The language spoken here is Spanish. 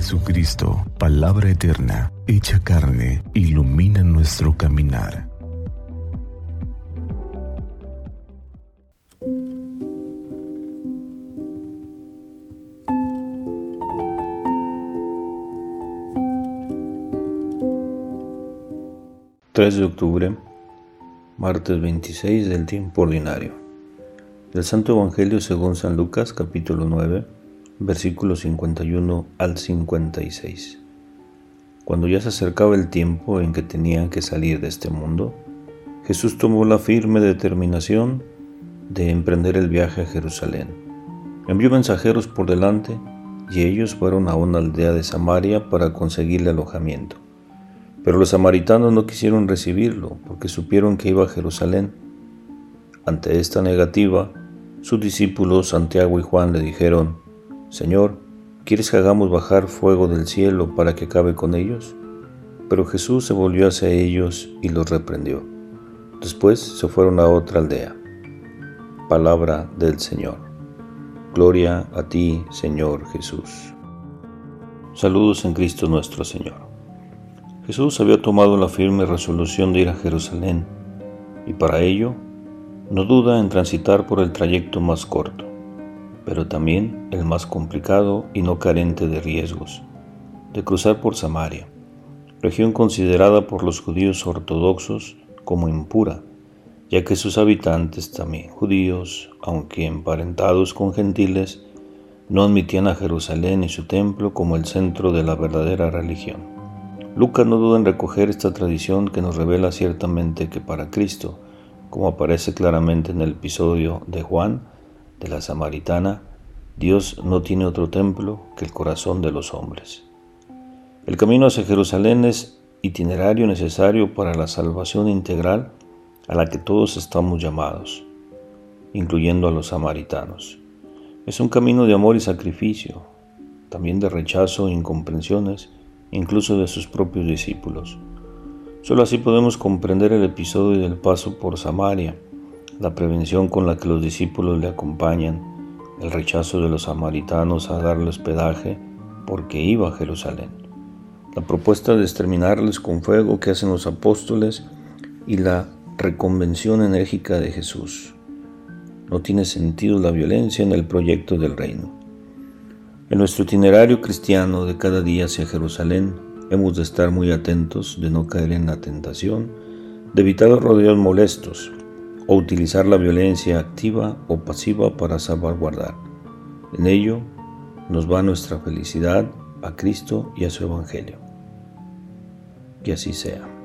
Jesucristo, palabra eterna, hecha carne, ilumina nuestro caminar. ...3 de octubre, martes 26 del tiempo ordinario... ...del Santo Evangelio según San Lucas, capítulo 9 versículos 51 al 56. Cuando ya se acercaba el tiempo en que tenían que salir de este mundo, Jesús tomó la firme determinación de emprender el viaje a Jerusalén. Envió mensajeros por delante y ellos fueron a una aldea de Samaria para conseguirle alojamiento. Pero los samaritanos no quisieron recibirlo porque supieron que iba a Jerusalén. Ante esta negativa, sus discípulos Santiago y Juan le dijeron, Señor, ¿quieres que hagamos bajar fuego del cielo para que acabe con ellos? Pero Jesús se volvió hacia ellos y los reprendió. Después se fueron a otra aldea. Palabra del Señor. Gloria a ti, Señor Jesús. Saludos en Cristo nuestro Señor. Jesús había tomado la firme resolución de ir a Jerusalén y para ello no duda en transitar por el trayecto más corto pero también el más complicado y no carente de riesgos, de cruzar por Samaria, región considerada por los judíos ortodoxos como impura, ya que sus habitantes, también judíos, aunque emparentados con gentiles, no admitían a Jerusalén y su templo como el centro de la verdadera religión. Lucas no duda en recoger esta tradición que nos revela ciertamente que para Cristo, como aparece claramente en el episodio de Juan, de la Samaritana, Dios no tiene otro templo que el corazón de los hombres. El camino hacia Jerusalén es itinerario necesario para la salvación integral a la que todos estamos llamados, incluyendo a los samaritanos. Es un camino de amor y sacrificio, también de rechazo e incomprensiones, incluso de sus propios discípulos. Solo así podemos comprender el episodio del paso por Samaria, la prevención con la que los discípulos le acompañan, el rechazo de los samaritanos a darle hospedaje porque iba a Jerusalén, la propuesta de exterminarles con fuego que hacen los apóstoles y la reconvención enérgica de Jesús. No tiene sentido la violencia en el proyecto del reino. En nuestro itinerario cristiano de cada día hacia Jerusalén hemos de estar muy atentos de no caer en la tentación, de evitar los rodeos molestos, o utilizar la violencia activa o pasiva para salvaguardar. En ello nos va nuestra felicidad a Cristo y a su Evangelio. Que así sea.